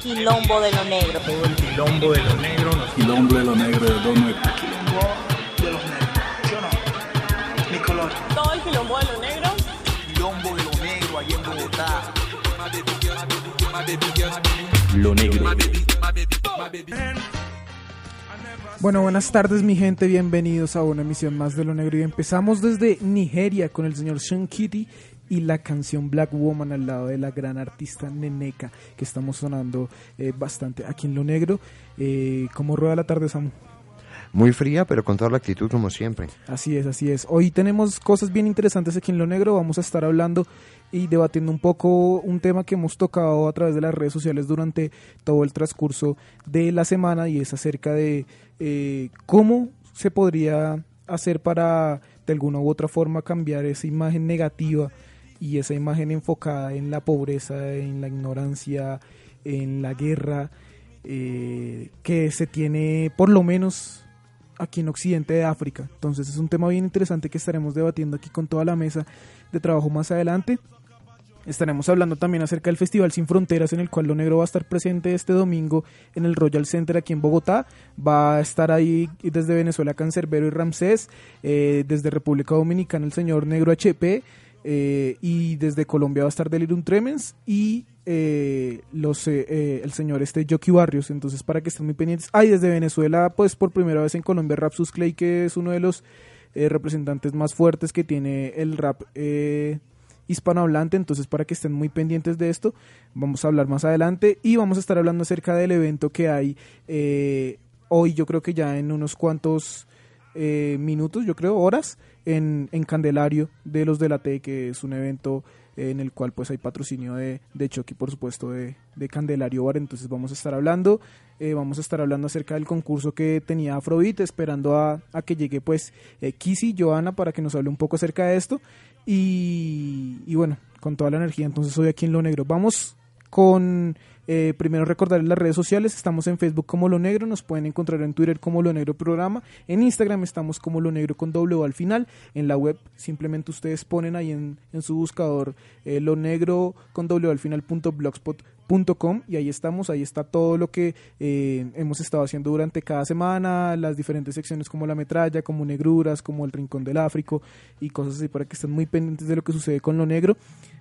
quilombo de lo negro. Todo el quilombo de lo negro. Quilombo de lo negro de Don Nuevo. Quilombo de los negros. ¿Sí o no? Mi color. Todo el quilombo de lo negro. Quilombo de lo negro allá en Bogotá. Lo negro. Bueno, buenas tardes mi gente, bienvenidos a una emisión más de Lo Negro y empezamos desde Nigeria con el señor Sean Kitty y la canción Black Woman al lado de la gran artista Neneka que estamos sonando eh, bastante aquí en Lo Negro. Eh, ¿Cómo rueda la tarde, Samu? Muy fría, pero con toda la actitud como siempre. Así es, así es. Hoy tenemos cosas bien interesantes aquí en Lo Negro. Vamos a estar hablando y debatiendo un poco un tema que hemos tocado a través de las redes sociales durante todo el transcurso de la semana y es acerca de eh, cómo se podría hacer para de alguna u otra forma cambiar esa imagen negativa y esa imagen enfocada en la pobreza, en la ignorancia, en la guerra eh, que se tiene por lo menos aquí en Occidente de África. Entonces es un tema bien interesante que estaremos debatiendo aquí con toda la mesa de trabajo más adelante. Estaremos hablando también acerca del Festival Sin Fronteras, en el cual Lo Negro va a estar presente este domingo en el Royal Center aquí en Bogotá. Va a estar ahí desde Venezuela Cancerbero y Ramsés, eh, desde República Dominicana el señor Negro HP, eh, y desde Colombia va a estar Delirium Tremens y eh, los, eh, el señor este Jockey Barrios. Entonces, para que estén muy pendientes. Ah, desde Venezuela, pues por primera vez en Colombia, Rapsus Clay, que es uno de los representantes más fuertes que tiene el rap hispanohablante, entonces para que estén muy pendientes de esto, vamos a hablar más adelante y vamos a estar hablando acerca del evento que hay eh, hoy, yo creo que ya en unos cuantos eh, minutos, yo creo horas, en, en, Candelario de los de la T, que es un evento en el cual pues hay patrocinio de, de Chucky, por supuesto, de, de, Candelario Bar, entonces vamos a estar hablando, eh, vamos a estar hablando acerca del concurso que tenía Afrobeat, esperando a, a que llegue pues eh, Kissy, Joana, para que nos hable un poco acerca de esto, y, y bueno, con toda la energía, entonces hoy aquí en Lo Negro. Vamos con eh, primero recordarles las redes sociales, estamos en Facebook como Lo Negro, nos pueden encontrar en Twitter como Lo Negro Programa, en Instagram estamos como Lo Negro con doble al final, en la web simplemente ustedes ponen ahí en, en su buscador eh, Lo Negro con doble al final punto blogspot.com y ahí estamos, ahí está todo lo que eh, hemos estado haciendo durante cada semana, las diferentes secciones como la metralla, como negruras, como el rincón del Áfrico y cosas así para que estén muy pendientes de lo que sucede con lo negro.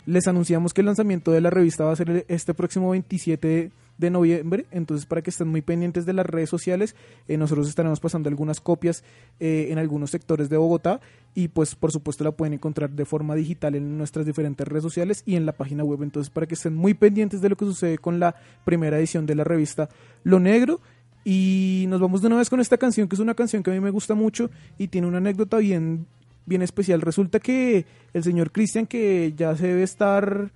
Les anunciamos que el lanzamiento de la revista va a ser este próximo 27 de noviembre, entonces para que estén muy pendientes de las redes sociales, eh, nosotros estaremos pasando algunas copias eh, en algunos sectores de Bogotá. Y pues por supuesto la pueden encontrar de forma digital en nuestras diferentes redes sociales y en la página web, entonces para que estén muy pendientes de lo que sucede con la primera edición de la revista Lo Negro. Y nos vamos de una vez con esta canción, que es una canción que a mí me gusta mucho y tiene una anécdota bien, bien especial. Resulta que el señor Cristian, que ya se debe estar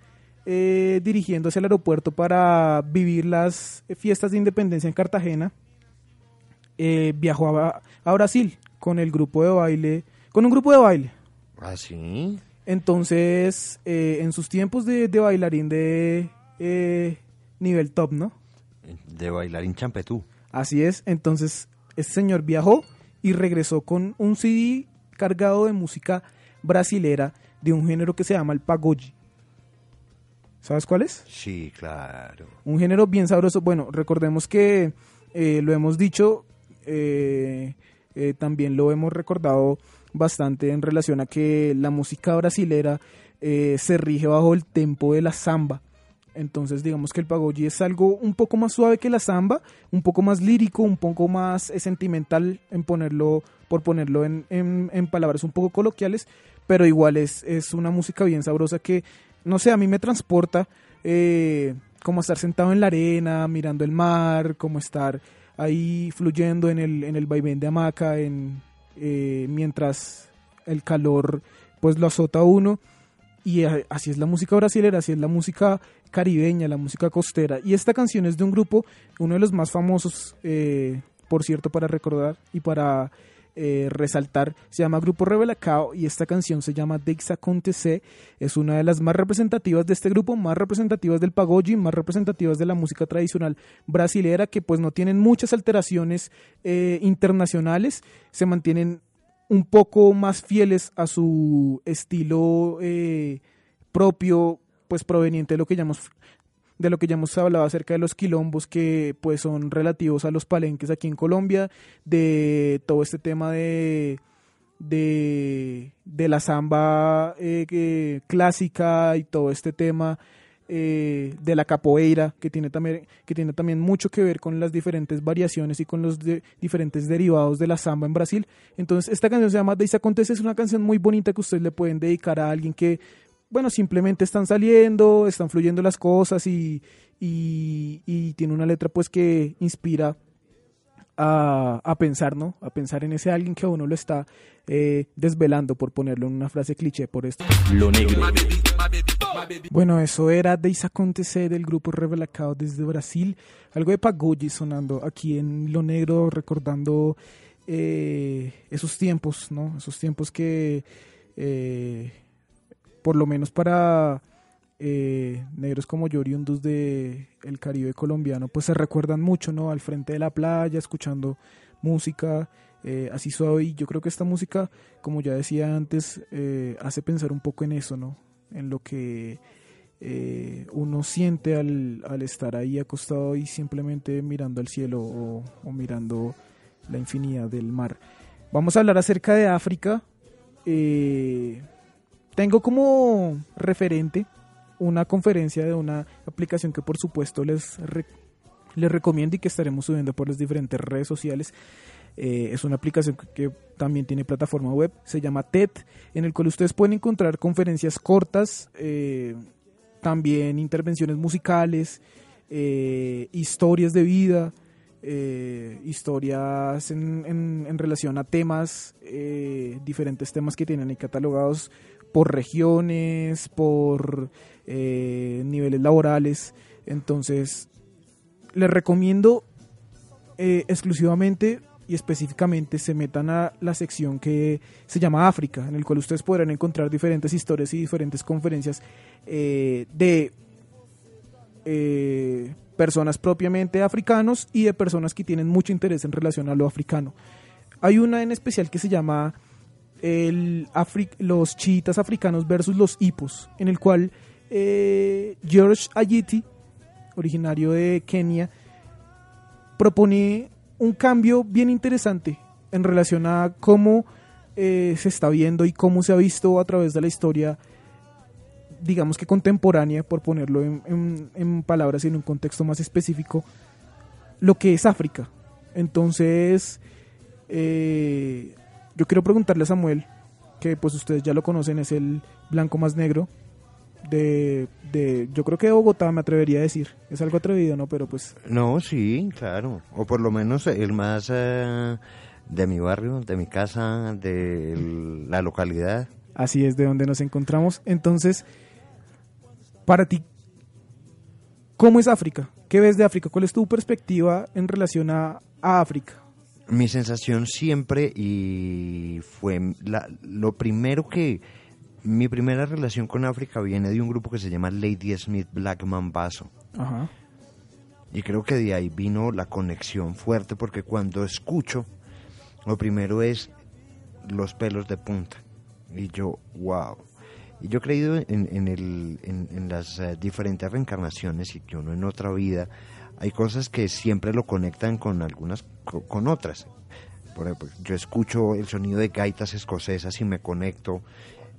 eh, dirigiéndose al aeropuerto para vivir las fiestas de independencia en Cartagena, eh, viajó a, a, Brasil con el grupo de baile, con un grupo de baile. ¿Ah, sí? Entonces, eh, en sus tiempos de, de bailarín de nivel top, ¿no? De bailarín champetú. Así es, entonces este señor viajó y regresó con un CD cargado de música brasilera de un género que se llama el pagode. ¿Sabes cuál es? Sí, claro. Un género bien sabroso. Bueno, recordemos que eh, lo hemos dicho, eh, eh, también lo hemos recordado bastante en relación a que la música brasilera se rige bajo el tempo de la samba. Entonces, digamos que el pagode es algo un poco más suave que la samba, un poco más lírico, un poco más sentimental en ponerlo, por ponerlo en, en, palabras un poco coloquiales, pero igual es, es una música bien sabrosa que no sé, a mí me transporta eh, como estar sentado en la arena, mirando el mar, como estar ahí fluyendo en el, en el vaivén de hamaca, en, eh, mientras el calor pues lo azota a uno. Y así es la música brasileña, así es la música caribeña, la música costera. Y esta canción es de un grupo, uno de los más famosos, eh, por cierto, para recordar y para eh, resaltar, se llama Grupo Rebelacao y esta canción se llama Dexa Contese, es una de las más representativas de este grupo, más representativas del pagoji, más representativas de la música tradicional brasilera, que pues no tienen muchas alteraciones eh, internacionales, se mantienen un poco más fieles a su estilo eh, propio, pues proveniente de lo que llamamos de lo que ya hemos hablado acerca de los quilombos que pues son relativos a los palenques aquí en Colombia, de todo este tema de de, de la samba eh, clásica y todo este tema eh, de la capoeira que tiene también que tiene también mucho que ver con las diferentes variaciones y con los de- diferentes derivados de la samba en Brasil. Entonces esta canción se llama Deis Acontece es una canción muy bonita que ustedes le pueden dedicar a alguien que bueno simplemente están saliendo están fluyendo las cosas y, y, y tiene una letra pues que inspira a, a pensar, ¿no? A pensar en ese alguien que a uno lo está eh, desvelando, por ponerlo en una frase cliché por esto. Lo negro. Bueno, eso era Deis Acontece del grupo Revelacao desde Brasil. Algo de Pagulli sonando aquí en Lo Negro, recordando eh, esos tiempos, ¿no? Esos tiempos que, eh, por lo menos para eh, negros como yo, oriundos de el Caribe colombiano, pues se recuerdan mucho, ¿no? Al frente de la playa, escuchando música eh, así suave. Y yo creo que esta música, como ya decía antes, eh, hace pensar un poco en eso, ¿no? En lo que eh, uno siente al, al estar ahí acostado y simplemente mirando al cielo o, mirando la infinidad del mar. Vamos a hablar acerca de África. Tengo como referente una conferencia de una aplicación que por supuesto les, les recomiendo y que estaremos subiendo por las diferentes redes sociales. Eh, es una aplicación que, también tiene plataforma web, se llama TED, en el cual ustedes pueden encontrar conferencias cortas, eh, también intervenciones musicales, eh, historias de vida, historias en, en- en relación a temas, diferentes temas que tienen ahí catalogados por regiones, por eh, niveles laborales. Entonces, les recomiendo eh, exclusivamente y específicamente se metan a la sección que se llama África, en el cual ustedes podrán encontrar diferentes historias y diferentes conferencias eh, de personas propiamente africanos y de personas que tienen mucho interés en relación a lo africano. Hay una en especial que se llama el Afri- los chiitas africanos versus los hipos, en el cual eh, George Ayiti, originario de Kenia, propone un cambio bien interesante en relación a cómo eh, se está viendo y cómo se ha visto a través de la historia, digamos que contemporánea, por ponerlo en, en- palabras y en un contexto más específico, lo que es África. Entonces, eh, yo quiero preguntarle a Samuel, que pues ustedes ya lo conocen, es el blanco más negro de, de yo creo que de Bogotá me atrevería a decir. Es algo atrevido, ¿no? Pero pues No, sí, claro. O por lo menos el más eh, de mi barrio, de mi casa, de el- la localidad. así es de donde nos encontramos. Entonces, para ti, ¿cómo es África? ¿Qué ves de África? ¿Cuál es tu perspectiva en relación a, a África? Mi sensación siempre y fue la- lo primero que mi primera relación con África viene de un grupo que se llama Lady Smith Black Mambazo. Ajá. Y creo que de ahí vino la conexión fuerte porque cuando escucho, lo primero es los pelos de punta. Y yo, wow. Y yo he creído en, en, el, en, en las eh, diferentes reencarnaciones y que uno en otra vida hay cosas que siempre lo conectan con algunas, co- con otras. Por ejemplo, yo escucho el sonido de gaitas escocesas y me conecto,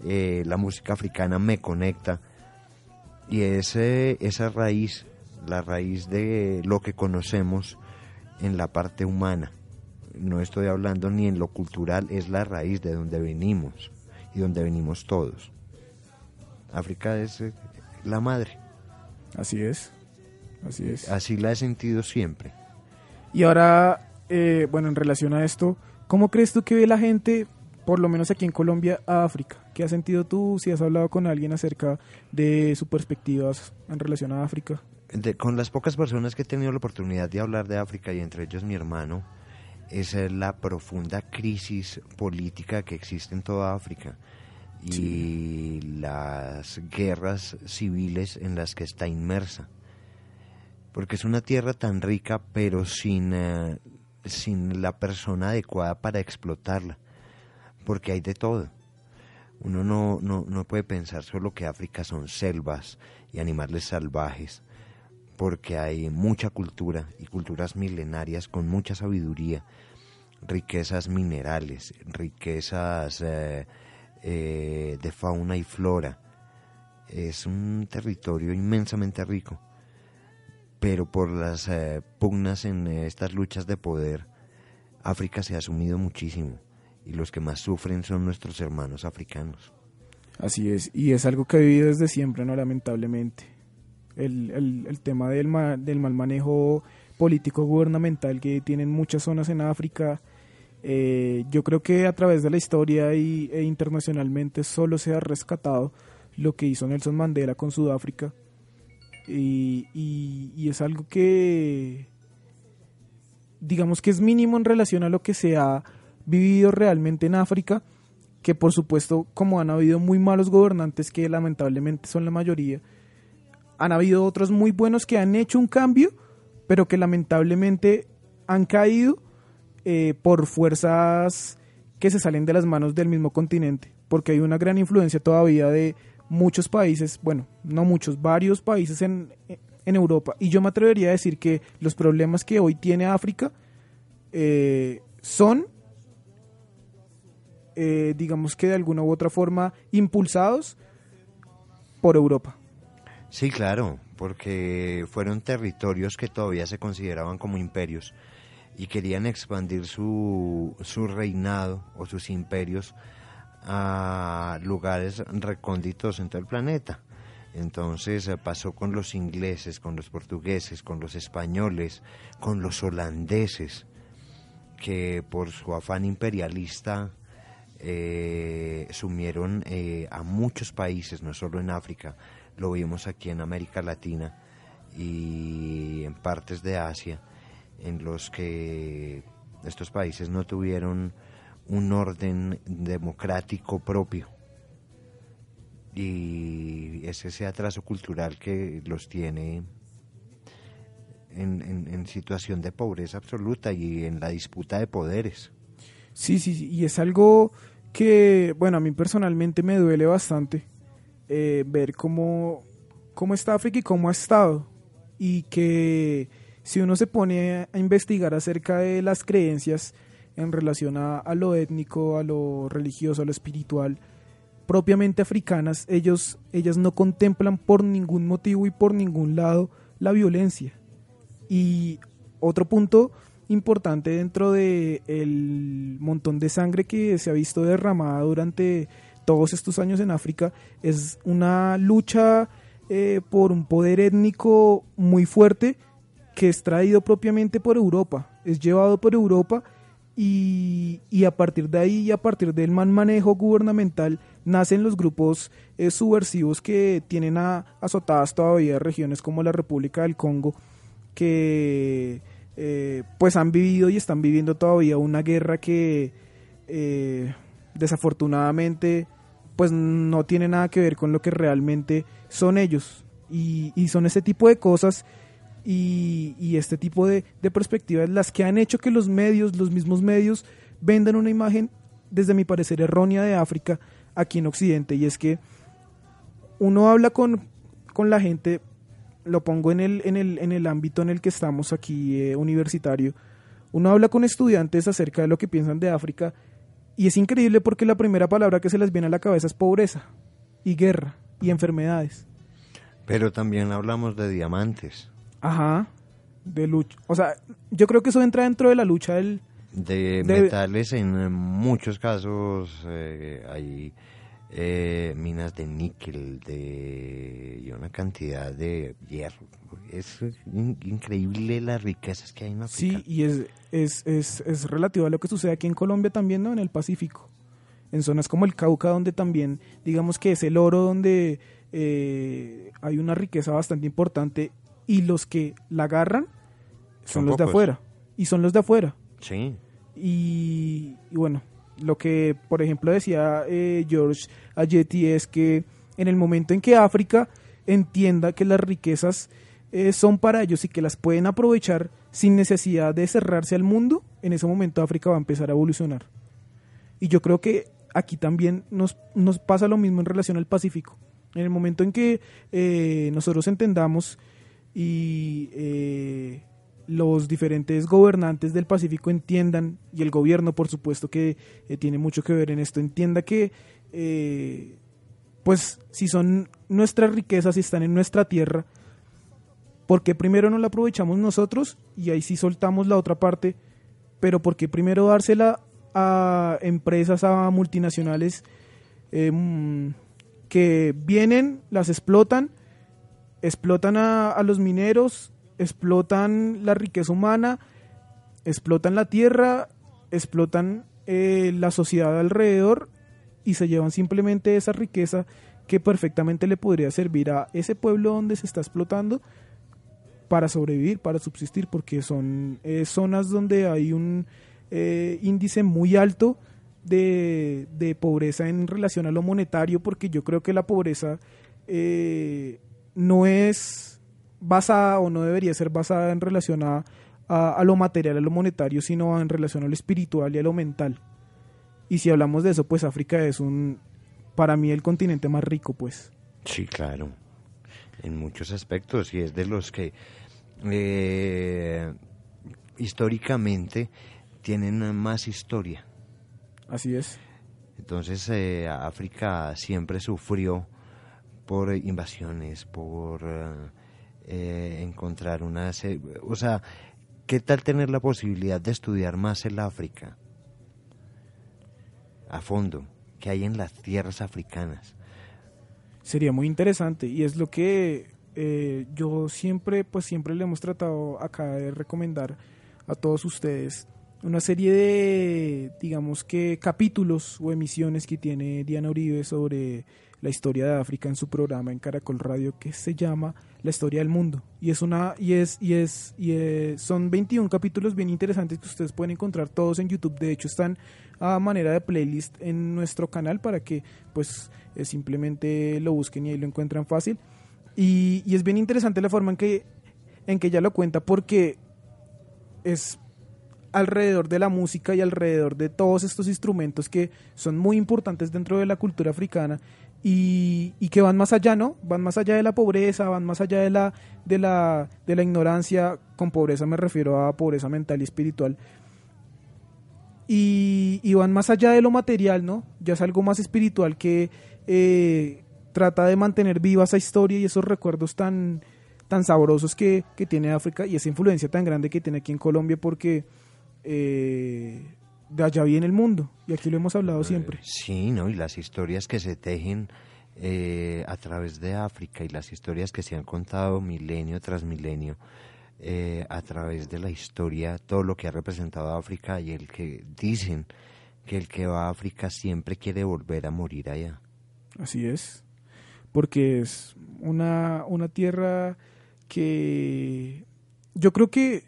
eh, la música africana me conecta. Y ese, esa raíz, la raíz de lo que conocemos en la parte humana, no estoy hablando ni en lo cultural, es la raíz de donde venimos y donde venimos todos. África es eh, la madre, Así es. Así es. así la he sentido siempre. Y ahora, eh, bueno, en relación a esto, ¿cómo crees tú que ve la gente, por lo menos aquí en Colombia, a África? ¿Qué has sentido tú si has hablado con alguien acerca de sus perspectivas en relación a África? De- con las pocas personas que he tenido la oportunidad de hablar de África y entre ellos mi hermano, es eh, la profunda crisis política que existe en toda África y las guerras civiles en las que está inmersa. Porque es una tierra tan rica pero sin, eh, sin la persona adecuada para explotarla. Porque hay de todo. Uno no, no, no puede pensar solo que África son selvas y animales salvajes porque hay mucha cultura y culturas milenarias con mucha sabiduría, riquezas minerales, riquezas eh, eh, de fauna y flora. Es un territorio inmensamente rico, pero por las eh, pugnas en estas luchas de poder, África se ha sumido muchísimo y los que más sufren son nuestros hermanos africanos. Así es, y es algo que ha vivido desde siempre, no lamentablemente. El, el, el tema del, ma- del mal manejo político gubernamental que tienen muchas zonas en África, eh, yo creo que a través de la historia y, e internacionalmente solo se ha rescatado lo que hizo Nelson Mandela con Sudáfrica. Y, es algo que, digamos que es mínimo en relación a lo que se ha vivido realmente en África, que por supuesto, como han habido muy malos gobernantes, que lamentablemente son la mayoría, han habido otros muy buenos que han hecho un cambio, pero que lamentablemente han caído eh, por fuerzas que se salen de las manos del mismo continente, porque hay una gran influencia todavía de muchos países, bueno, no muchos, varios países en, en Europa, y yo me atrevería a decir que los problemas que hoy tiene África eh, son, eh, digamos que de alguna u otra forma, impulsados por Europa. Sí, claro, porque fueron territorios que todavía se consideraban como imperios y querían expandir su, su reinado o sus imperios a lugares recónditos en todo el planeta. Entonces eh, pasó con los ingleses, con los portugueses, con los españoles, con los holandeses, que por su afán imperialista eh, sumieron eh, a muchos países, no solo en África, lo vimos aquí en América Latina y en partes de Asia, en los que estos países no tuvieron un orden democrático propio. Y es ese atraso cultural que los tiene en, en- en situación de pobreza absoluta y en la disputa de poderes. Sí, sí, sí, y es algo que, bueno, a mí personalmente me duele bastante eh, ver cómo, cómo está África y cómo ha estado. Y que si uno se pone a investigar acerca de las creencias en relación a, a lo étnico, a lo religioso, a lo espiritual, propiamente africanas, ellos, ellas no contemplan por ningún motivo y por ningún lado la violencia. Y otro punto importante dentro de el montón de sangre que se ha visto derramada durante todos estos años en África es una lucha eh, por un poder étnico muy fuerte que es traído propiamente por Europa, es llevado por Europa y, y a partir de ahí y a partir del mal manejo gubernamental nacen los grupos eh, subversivos que tienen a- azotadas todavía regiones como la República del Congo que eh, pues han vivido y están viviendo todavía una guerra que eh, desafortunadamente pues no tiene nada que ver con lo que realmente son ellos. Y, y son ese tipo de cosas y, este tipo de, de perspectivas las que han hecho que los medios, los mismos medios, vendan una imagen, desde mi parecer, errónea de África aquí en Occidente. Y es que uno habla con, con la gente, lo pongo en el, en, el, en el ámbito en el que estamos aquí, eh, universitario, uno habla con estudiantes acerca de lo que piensan de África y es increíble porque la primera palabra que se les viene a la cabeza es pobreza y guerra y enfermedades. Pero también hablamos de diamantes, Ajá. De lucha. O sea, yo creo que eso entra dentro de la lucha del... de, De- metales, en muchos casos eh, hay eh, minas de níquel de, y una cantidad de hierro. Es in- increíble las riquezas que hay en África. Sí, y es, es, es, es relativo a lo que sucede aquí en Colombia también, ¿no? En el Pacífico. En zonas como el Cauca, donde también, digamos que es el oro donde eh, hay una riqueza bastante importante y los que la agarran son, Son los de afuera. Y son los de afuera. Sí, Y, y bueno, lo que por ejemplo decía eh, George Ayeti es que en el momento en que África entienda que las riquezas eh, son para ellos y que las pueden aprovechar sin necesidad de cerrarse al mundo, en ese momento África va a empezar a evolucionar. Y yo creo que aquí también nos, nos pasa lo mismo en relación al Pacífico. En el momento en que eh, nosotros entendamos y eh, los diferentes gobernantes del Pacífico entiendan, y el gobierno por supuesto que eh, tiene mucho que ver en esto, entienda que eh, pues si son nuestras riquezas y están en nuestra tierra, porque primero no la aprovechamos nosotros y ahí sí soltamos la otra parte, pero porque primero dársela a empresas, a multinacionales em, que vienen, las explotan, explotan a, a los mineros, explotan la riqueza humana, explotan la tierra, explotan eh, la sociedad alrededor y se llevan simplemente esa riqueza que perfectamente le podría servir a ese pueblo donde se está explotando para sobrevivir, para subsistir, porque son eh, zonas donde hay un eh, índice muy alto de, de, pobreza en relación a lo monetario, porque yo creo que la pobreza no es basada o no debería ser basada en relación a, a, a, lo material, a lo monetario, sino en relación a lo espiritual y a lo mental. Y si hablamos de eso, pues África es un, para mí, el continente más rico, pues. Sí, claro, en muchos aspectos, y es de los que eh, históricamente tienen más historia. Así es. Entonces eh, África siempre sufrió por invasiones, por eh, encontrar una... O sea, ¿qué tal tener la posibilidad de estudiar más el África? A fondo, que hay en las tierras africanas. Sería muy interesante y es lo que eh, yo siempre, pues siempre le hemos tratado acá de recomendar a todos ustedes una serie de, digamos que capítulos o emisiones que tiene Diana Uribe sobre la historia de África en su programa en Caracol Radio que se llama La historia del mundo y es una y es y es y es, son 21 capítulos bien interesantes que ustedes pueden encontrar todos en YouTube. De hecho están a manera de playlist en nuestro canal para que pues eh, simplemente lo busquen y ahí lo encuentran fácil. Y, y, es bien interesante la forma en que, en que ella lo cuenta porque es alrededor de la música y alrededor de todos estos instrumentos que son muy importantes dentro de la cultura africana y, y, que van más allá, ¿no? Van más allá de la pobreza, van más allá de la, de la, de la ignorancia, con pobreza me refiero a pobreza mental y espiritual, y, y van más allá de lo material, ¿no? Ya es algo más espiritual que... Eh, trata de mantener viva esa historia y esos recuerdos tan, tan sabrosos que, que, tiene África y esa influencia tan grande que tiene aquí en Colombia porque eh, de allá viene el mundo y aquí lo hemos hablado siempre. Sí, ¿no? Y las historias que se tejen eh, a través de África y las historias que se han contado milenio tras milenio eh, a través de la historia, todo lo que ha representado África y el que dicen que el que va a África siempre quiere volver a morir allá. Así es porque es una, una tierra que yo creo que,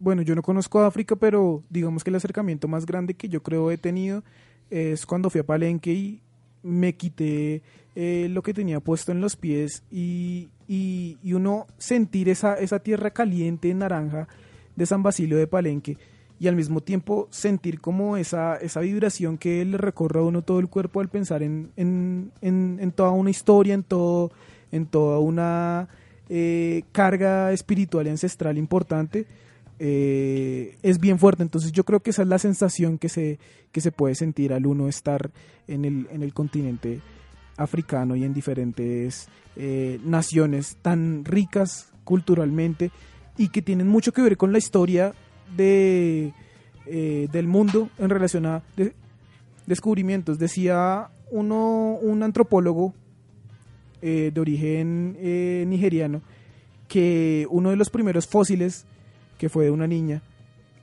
bueno, yo no conozco África, pero digamos que el acercamiento más grande que yo creo he tenido es cuando fui a Palenque y me quité eh, lo que tenía puesto en los pies y, y, y, uno sentir esa, esa tierra caliente naranja de San Basilio de Palenque y al mismo tiempo sentir como esa, esa vibración que le recorre a uno todo el cuerpo al pensar en, en, en, toda una historia, en, todo, en toda una eh, carga espiritual y ancestral importante, eh, es bien fuerte. Entonces yo creo que esa es la sensación que se, que se puede sentir al uno estar en el, en el continente africano y en diferentes eh, naciones tan ricas culturalmente y que tienen mucho que ver con la historia de, eh, del mundo en relación a de, descubrimientos. Decía uno, un antropólogo de origen nigeriano que uno de los primeros fósiles, que fue de una niña,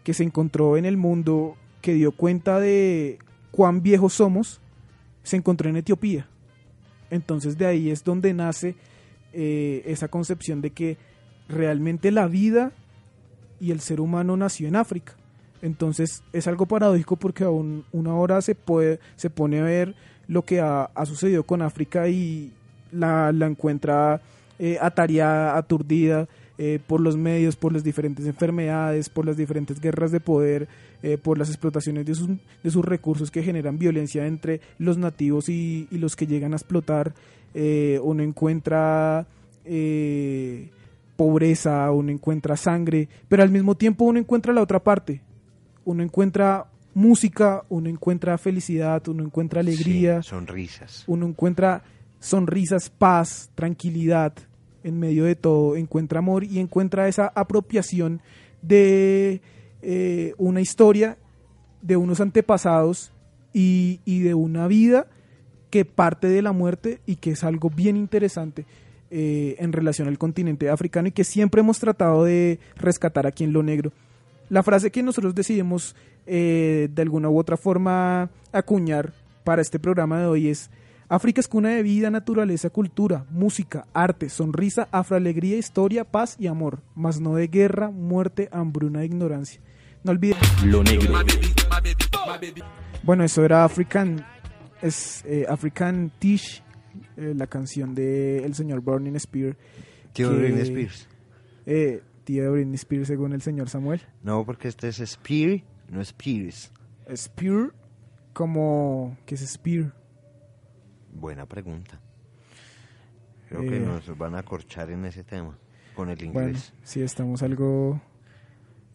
que se encontró en el mundo, que dio cuenta de cuán viejos somos, se encontró en Etiopía. Entonces de ahí es donde nace eh, esa concepción de que realmente la vida y el ser humano nació en África. Entonces es algo paradójico porque aún una hora se puede se pone a ver lo que ha, sucedido con África y la, la encuentra eh, atareada, aturdida eh, por los medios, por las diferentes enfermedades, por las diferentes guerras de poder, eh, por las explotaciones de sus, de sus recursos que generan violencia entre los nativos y, y los que llegan a explotar. uno encuentra pobreza, uno encuentra sangre, pero al mismo tiempo uno encuentra la otra parte. Uno encuentra música, uno encuentra felicidad, uno encuentra alegría, Sí, sonrisas. uno encuentra sonrisas, paz, tranquilidad en medio de todo, encuentra amor y encuentra esa apropiación de eh, una historia, de unos antepasados y, de una vida que parte de la muerte y que es algo bien interesante eh, en relación al continente africano y que siempre hemos tratado de rescatar aquí en Lo Negro. La frase que nosotros decidimos eh, de alguna u otra forma acuñar para este programa de hoy es África es cuna de vida, naturaleza, cultura, música, arte, sonrisa, afroalegría, historia, paz y amor, mas no de guerra, muerte, hambruna e ignorancia. No olviden. Lo negro. Bueno, eso era African, es eh, African Tish, eh, la canción de el señor Burning Spear. Tío que- Britney Spears. Eh, tío de Britney Spears según el señor Samuel. No, porque este es Spear, no Spears. Spear, como que es Spear. Buena pregunta. Creo Eh. que nos van a corchar en ese tema con el Bueno, inglés. sí, estamos algo...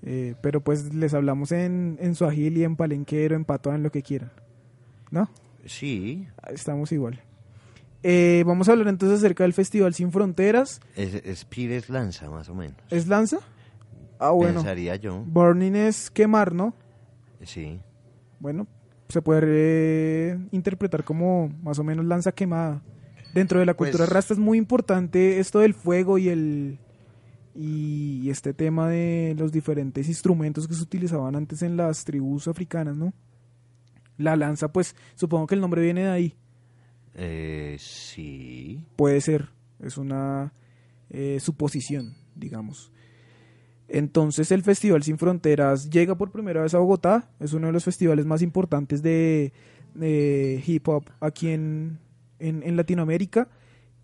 eh, pero pues les hablamos en, en Swahili, en palenquero, en patoa, en lo que quieran. ¿No? Sí, Estamos igual. Eh, vamos a hablar entonces acerca del Festival Sin Fronteras. es, Spear es lanza, más o menos. ¿Es lanza? Ah, bueno. Pensaría yo. Burning es quemar, ¿no? Sí. Bueno, se puede eh, interpretar como más o menos lanza quemada. Dentro de la cultura Pues- rasta es muy importante esto del fuego y el y este tema de los diferentes instrumentos que se utilizaban antes en las tribus africanas, ¿no? La lanza, pues supongo que el nombre viene de ahí. Eh, sí. Puede ser, es una eh, suposición, digamos. Entonces el Festival Sin Fronteras llega por primera vez a Bogotá, es uno de los festivales más importantes de, de hip hop aquí en, en, Latinoamérica.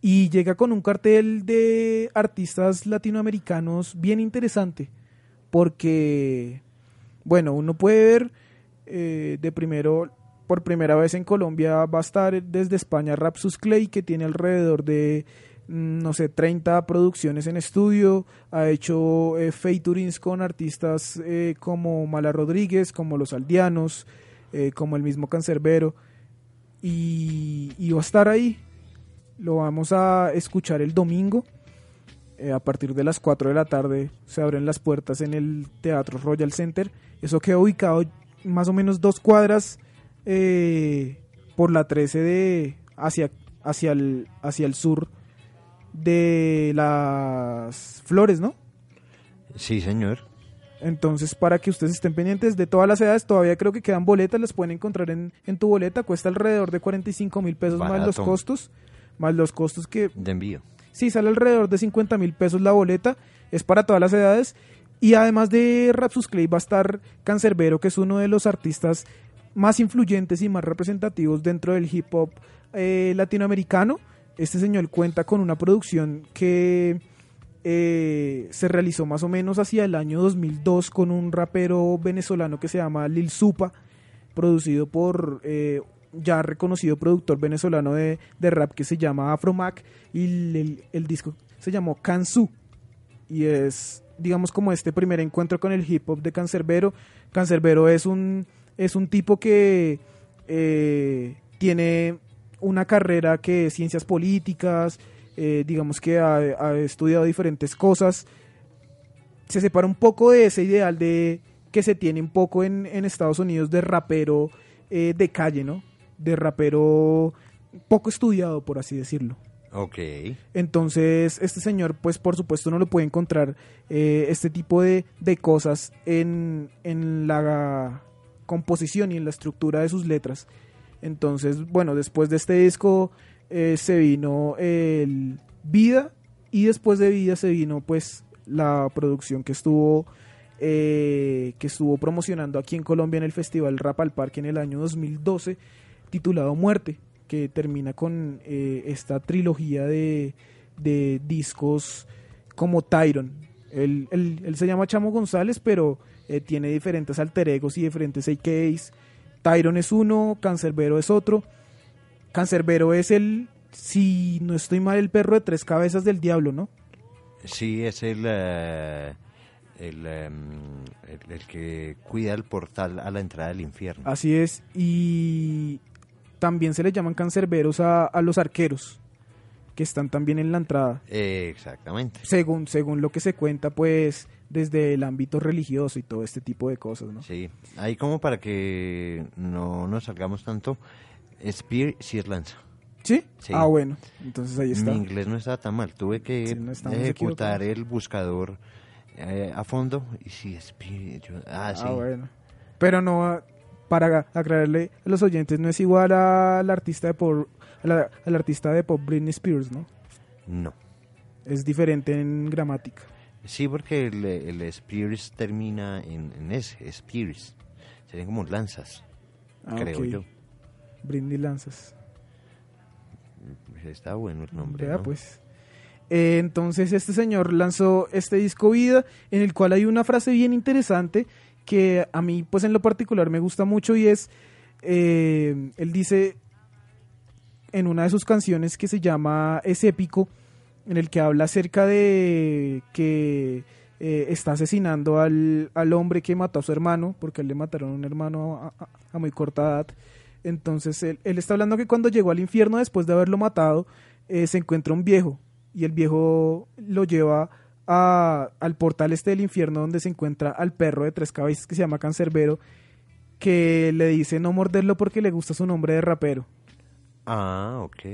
Y llega con un cartel de artistas latinoamericanos bien interesante porque, bueno, uno puede ver eh, de primero, por primera vez en Colombia va a estar desde España Rapsus Clay que tiene alrededor de no sé, 30 producciones en estudio, ha hecho eh, featurings con artistas eh, como Mala Rodríguez, como Los Aldeanos, eh, como el mismo Cancerbero, y, y va a estar ahí. Lo vamos a escuchar el domingo. eh, a partir de las 4 de la tarde se abren las puertas en el Teatro Royal Center. Eso queda ubicado más o menos dos cuadras por la 13 de hacia, hacia, el, hacia el sur de las flores, ¿no? Sí, señor. Entonces, para que ustedes estén pendientes de todas las edades, todavía creo que quedan boletas, las pueden encontrar en, en tu boleta, cuesta alrededor de 45 mil pesos más los costos, más los costos que, De envío. sí, sale alrededor de 50 mil pesos la boleta, es para todas las edades, y además de Rapsus Clay va a estar Cancerbero, que es uno de los artistas más influyentes y más representativos dentro del hip hop eh, latinoamericano. Este señor cuenta con una producción que eh, se realizó más o menos hacia el año 2002 con un rapero venezolano que se llama Lil Supa, producido por eh, ya reconocido productor venezolano de, de rap que se llama Afromac y el, disco se llamó Kansu y es digamos como este primer encuentro con el hip hop de Cancerbero. Cancerbero es un es un tipo que eh, tiene una carrera que es ciencias políticas, eh, digamos que ha, ha estudiado diferentes cosas. Se separa un poco de ese ideal de que se tiene un poco en, en Estados Unidos de rapero eh, de calle, ¿no? De rapero poco estudiado, por así decirlo. Ok. Entonces, este señor, pues por supuesto no lo puede encontrar eh, este tipo de, de cosas en, en la composición y en la estructura de sus letras. Entonces, bueno, después de este disco eh, se vino el Vida y después de Vida se vino pues la producción que estuvo eh, que estuvo promocionando aquí en Colombia en el Festival Rap al Parque en el año 2012 titulado Muerte que termina con eh, esta trilogía de, de discos como Tyron. Él, él- él se llama Chamo González, pero eh, tiene diferentes alter egos y diferentes AKs. Tyron es uno, Cancerbero es otro. Cancerbero es el, si no estoy mal, el perro de tres cabezas del diablo, ¿no? Sí, es el, eh, el, em, el, el que cuida el portal a la entrada del infierno. Así es. Y también se le llaman cancerberos a, a los arqueros, que están también en la entrada. Eh, exactamente. Según, según lo que se cuenta, pues, desde el ámbito religioso y todo este tipo de cosas, ¿no? Sí, ahí como para que no nos salgamos tanto, Spear sí es lanza. ¿Sí? Sí. Ah, bueno. Entonces ahí está. Mi inglés no estaba tan mal, tuve que Sí, no estamos ejecutar el buscador eh, a fondo y sí, Spear, yo- ah, sí. Ah, bueno. Pero no, para aclararle a los oyentes, no es igual al artista de pop, a la- al artista de pop Britney Spears, ¿no? No. Es diferente en gramática. Sí, porque el, el Spears termina en, en S, Spears. Serían como lanzas, Ah, creo yo. Britney Lanzas. Está bueno el nombre. ¿no? pues. Eh, entonces este señor lanzó este disco Vida, en el cual hay una frase bien interesante que a mí, pues en lo particular, me gusta mucho y es, eh, él dice en una de sus canciones que se llama Es épico, en el que habla acerca de que eh, está asesinando al, al hombre que mató a su hermano, porque él le mataron a un hermano a muy corta edad. Entonces él, él está hablando que cuando llegó al infierno después de haberlo matado, eh, se encuentra un viejo y el viejo lo lleva a- al portal este del infierno donde se encuentra al perro de tres cabezas que se llama Cancerbero, que le dice no morderlo porque le gusta su nombre de rapero. Ah, ok.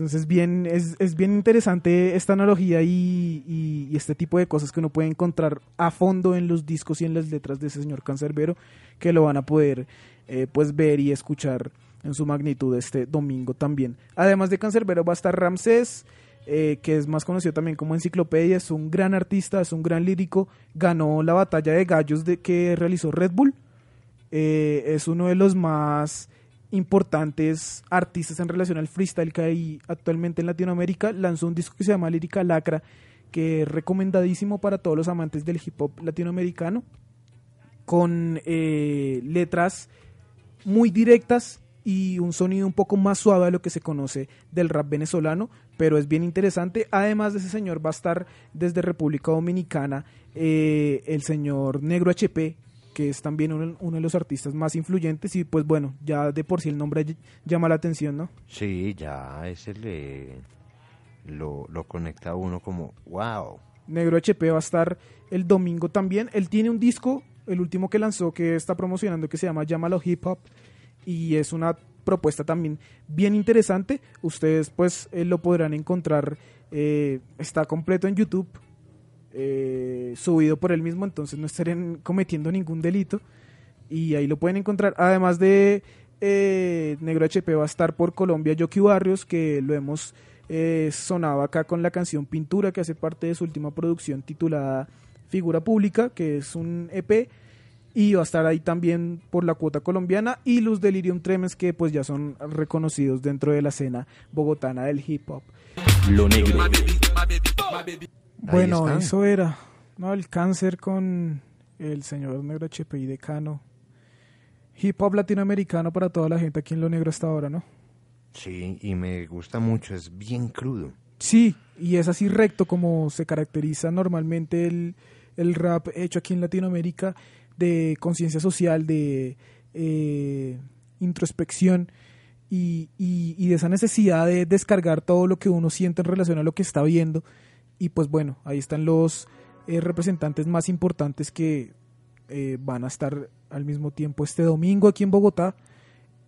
Entonces bien, es, es bien interesante esta analogía y, este tipo de cosas que uno puede encontrar a fondo en los discos y en las letras de ese señor Cancerbero que lo van a poder eh, pues ver y escuchar en su magnitud este domingo también. Además de Cancerbero va a estar Ramsés, eh, que es más conocido también como Enciclopedia, es un gran artista, es un gran lírico, ganó la batalla de gallos de, que realizó Red Bull, eh, es uno de los más importantes artistas en relación al freestyle que hay actualmente en Latinoamérica. Lanzó un disco que se llama Lírica Lacra, que es recomendadísimo para todos los amantes del hip hop latinoamericano, con eh, letras muy directas y un sonido un poco más suave a lo que se conoce del rap venezolano, pero es bien interesante. Además de ese señor va a estar desde República Dominicana eh, el señor Negro HP, que es también uno, uno de los artistas más influyentes y pues bueno, ya de por sí el nombre ll- llama la atención, ¿no? Sí, ya ese le lo, lo conecta a uno como, wow. Negro HP va a estar el domingo también. Él tiene un disco, el último que lanzó, que está promocionando, que se llama Llámalo Hip Hop. Y es una propuesta también bien interesante. Ustedes pues eh, lo podrán encontrar. eh, está completo en YouTube. Eh, subido por él mismo, entonces no estarían cometiendo ningún delito. Y ahí lo pueden encontrar. Además de eh, Negro HP va a estar por Colombia Yoki Barrios, que lo hemos eh, sonado acá con la canción Pintura, que hace parte de su última producción titulada Figura Pública, que es un EP. Y va a estar ahí también por la cuota colombiana y los Delirium Tremens, que pues ya son reconocidos dentro de la escena bogotana del hip hop. Lo negro. Bueno, eso era. No, el cáncer con el señor Negro HP y Decano. Hip hop latinoamericano para toda la gente aquí en Lo Negro hasta ahora, ¿no? Sí, y me gusta mucho, es bien crudo. Sí, y es así recto como se caracteriza normalmente el, el rap hecho aquí en Latinoamérica de conciencia social, de eh, introspección y, y- y de esa necesidad de descargar todo lo que uno siente en relación a lo que está viendo. Y pues bueno, ahí están los eh, representantes más importantes que eh, van a estar al mismo tiempo este domingo aquí en Bogotá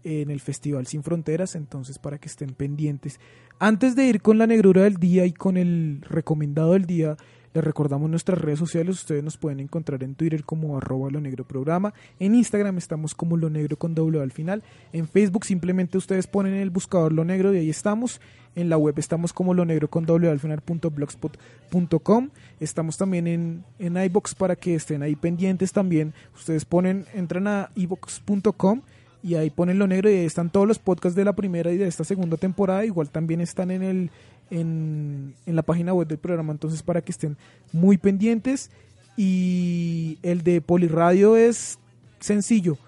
en el Festival Sin Fronteras, entonces para que estén pendientes. Antes de ir con la negrura del día y con el recomendado del día, les recordamos nuestras redes sociales, ustedes nos pueden encontrar en Twitter como arroba lo negro programa, en Instagram estamos como lo negro con doble al final, en Facebook simplemente ustedes ponen en el buscador lo negro y ahí estamos, en la web estamos como lo negro con doble blogspot.com, estamos también en, en iBox para que estén ahí pendientes también, ustedes ponen, entran a ibox.com y ahí ponen lo negro y ahí están todos los podcasts de la primera y de esta segunda temporada. Igual también están en el en, en la página web del programa, entonces para que estén muy pendientes. Y el de Poliradio es sencillo,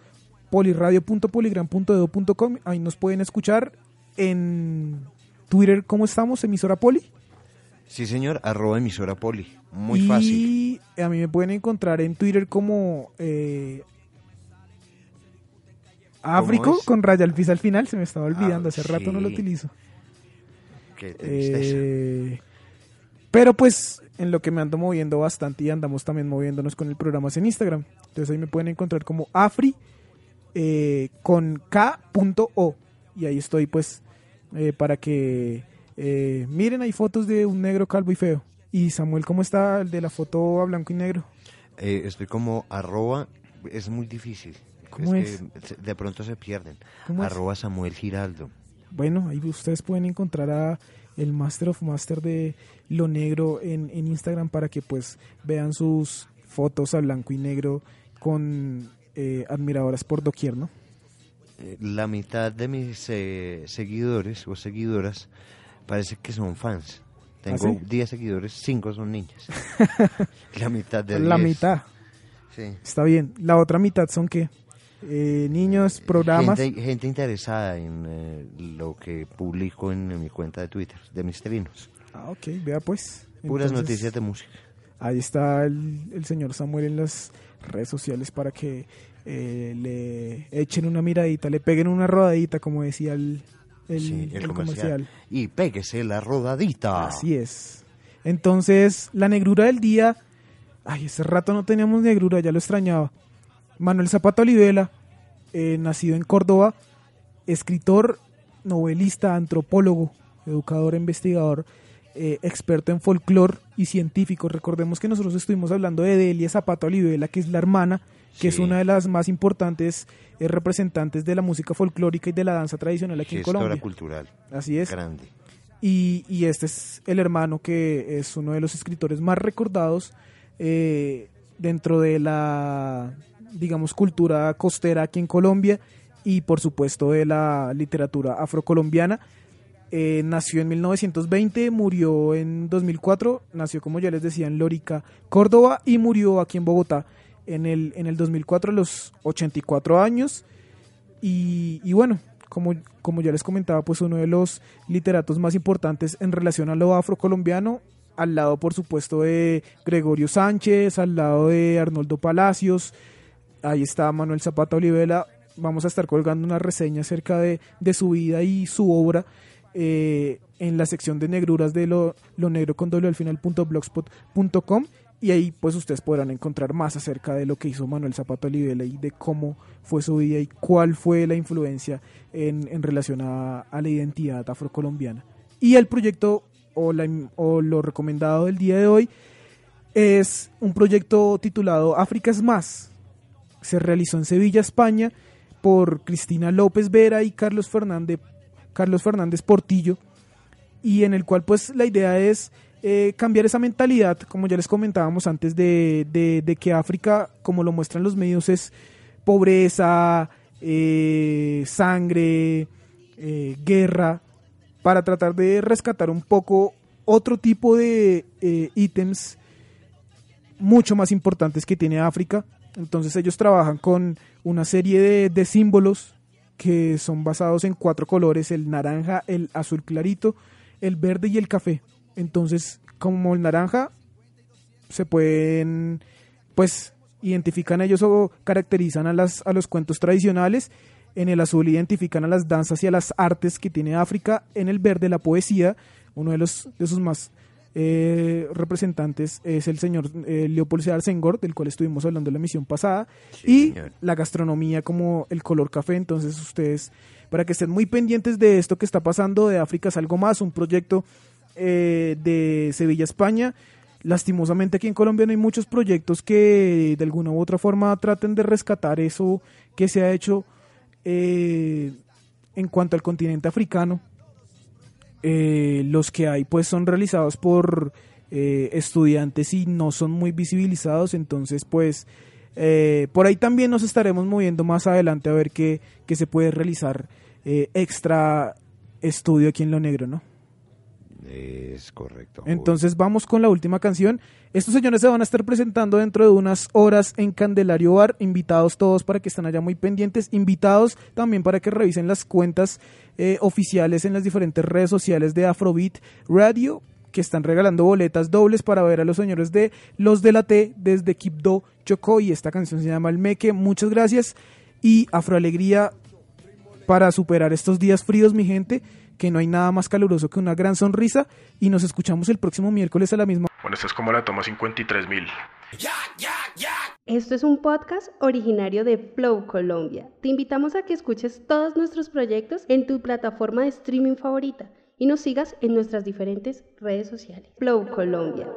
poliradio.poligram.edu.com, ahí nos pueden escuchar en Twitter, ¿cómo estamos? Emisora Poli. Sí, señor, arroba emisora poli. Muy y fácil. a mí me pueden encontrar en Twitter como eh, Áfrico con raya al piso al final. Se me estaba olvidando, Ah, hace rato no lo utilizo. Qué. Eh, pero pues en lo que me ando moviendo bastante y andamos también moviéndonos con el programa es en Instagram. Entonces ahí me pueden encontrar como Afri eh, con K.O. Y ahí estoy pues eh, para que eh, miren, hay fotos de un negro calvo y feo. Y Samuel, ¿cómo está el de la foto a blanco y negro? Eh, estoy como arroba, es muy difícil. ¿Cómo es? de pronto se pierden. ¿Cómo es? Arroba Samuel Giraldo. Bueno, ahí ustedes pueden encontrar a el Master of Master de Lo Negro en, en Instagram para que pues vean sus fotos a blanco y negro con eh, admiradoras por doquier, ¿no? Eh, La mitad de mis eh, seguidores o seguidoras parece que son fans. Tengo ¿Ah, sí? 10 seguidores, 5 son niñas. La mitad de La 10. mitad, Sí. está bien. La otra mitad son qué? Eh, niños, programas. Gente, gente interesada en eh, lo que publico en, en mi cuenta de Twitter, de mis trinos. Ah, ok, vea pues. Puras Entonces, noticias de música. Ahí está el, el señor Samuel en las redes sociales para que eh, le echen una miradita, le peguen una rodadita, como decía el, el, Sí, el comercial. Y péguese la rodadita. Así es. Entonces, la negrura del día. Ay, ese rato no teníamos negrura, ya lo extrañaba. Manuel Zapata Olivela, eh, nacido en Córdoba, escritor, novelista, antropólogo, educador, investigador, eh, experto en folclore y científico. Recordemos que nosotros estuvimos hablando de Delia Zapata Olivela, que es la hermana, que es una de las más importantes eh, representantes de la música folclórica y de la danza tradicional aquí en Colombia. cultural. Así es. Grande. Y, y este es el hermano que es uno de los escritores más recordados eh, dentro de la, digamos, cultura costera aquí en Colombia y por supuesto de la literatura afrocolombiana. Eh, nació en 1920, murió en 2004, nació como ya les decía en Lórica, Córdoba y murió aquí en Bogotá en el, en el 2004 a los 84 años. Y, bueno, como, como ya les comentaba, pues uno de los literatos más importantes en relación a lo afrocolombiano, al lado por supuesto de Gregorio Sánchez, al lado de Arnoldo Palacios, ahí está Manuel Zapata Olivela, vamos a estar colgando una reseña acerca de, de su vida y su obra eh, en la sección de negruras de lo, lo negro con doble al final punto blogspot.com y ahí pues ustedes podrán encontrar más acerca de lo que hizo Manuel Zapata Olivela y de cómo fue su vida y cuál fue la influencia en, en relación a, a la identidad afrocolombiana. Y el proyecto o, la, o lo recomendado del día de hoy es un proyecto titulado África es más. Se realizó en Sevilla, España, por Cristina López Vera y Carlos Fernández, Carlos Fernández Portillo, y en el cual pues la idea es eh, cambiar esa mentalidad, como ya les comentábamos antes, de, de- que África, como lo muestran los medios, es pobreza, eh, sangre, eh, guerra, para tratar de rescatar un poco otro tipo de ítems mucho más importantes que tiene África. Entonces ellos trabajan con una serie de, de símbolos que son basados en cuatro colores, el naranja, el azul clarito, el verde y el café. Entonces, como el naranja, se pueden, pues, identifican ellos o caracterizan a, las, a los cuentos tradicionales. En el azul identifican a las danzas y a las artes que tiene África. En el verde, la poesía. Uno de, los, de sus más eh, representantes es el señor eh, Leopold Sedar Senghor, del cual estuvimos hablando en la emisión pasada. Sí, y señor. la gastronomía como el color café. Entonces ustedes, para que estén muy pendientes de esto que está pasando de África es algo más, un proyecto eh, de Sevilla, España. Lastimosamente aquí en Colombia no hay muchos proyectos que de alguna u otra forma traten de rescatar eso que se ha hecho eh, en cuanto al continente africano. Eh, los que hay pues son realizados por eh, estudiantes y no son muy visibilizados, entonces pues por ahí también nos estaremos moviendo más adelante a ver qué, qué se puede realizar extra estudio aquí en Lo Negro, ¿no? Es correcto. Entonces vamos con la última canción. Estos señores se van a estar presentando dentro de unas horas en Candelario Bar. Invitados todos para que estén allá muy pendientes. Invitados también para que revisen las cuentas eh, oficiales en las diferentes redes sociales de Afrobeat Radio. que están regalando boletas dobles para ver a los señores de Los de la T desde Quibdó, Chocó y esta canción se llama El Meque. Muchas gracias y Afroalegría para superar estos días fríos, mi gente, que no hay nada más caluroso que una gran sonrisa y nos escuchamos el próximo miércoles a la misma Bueno, esta es como la toma 53.000. Esto es un podcast originario de Flow Colombia. Te invitamos a que escuches todos nuestros proyectos en tu plataforma de streaming favorita y nos sigas en nuestras diferentes redes sociales. Flow Colombia.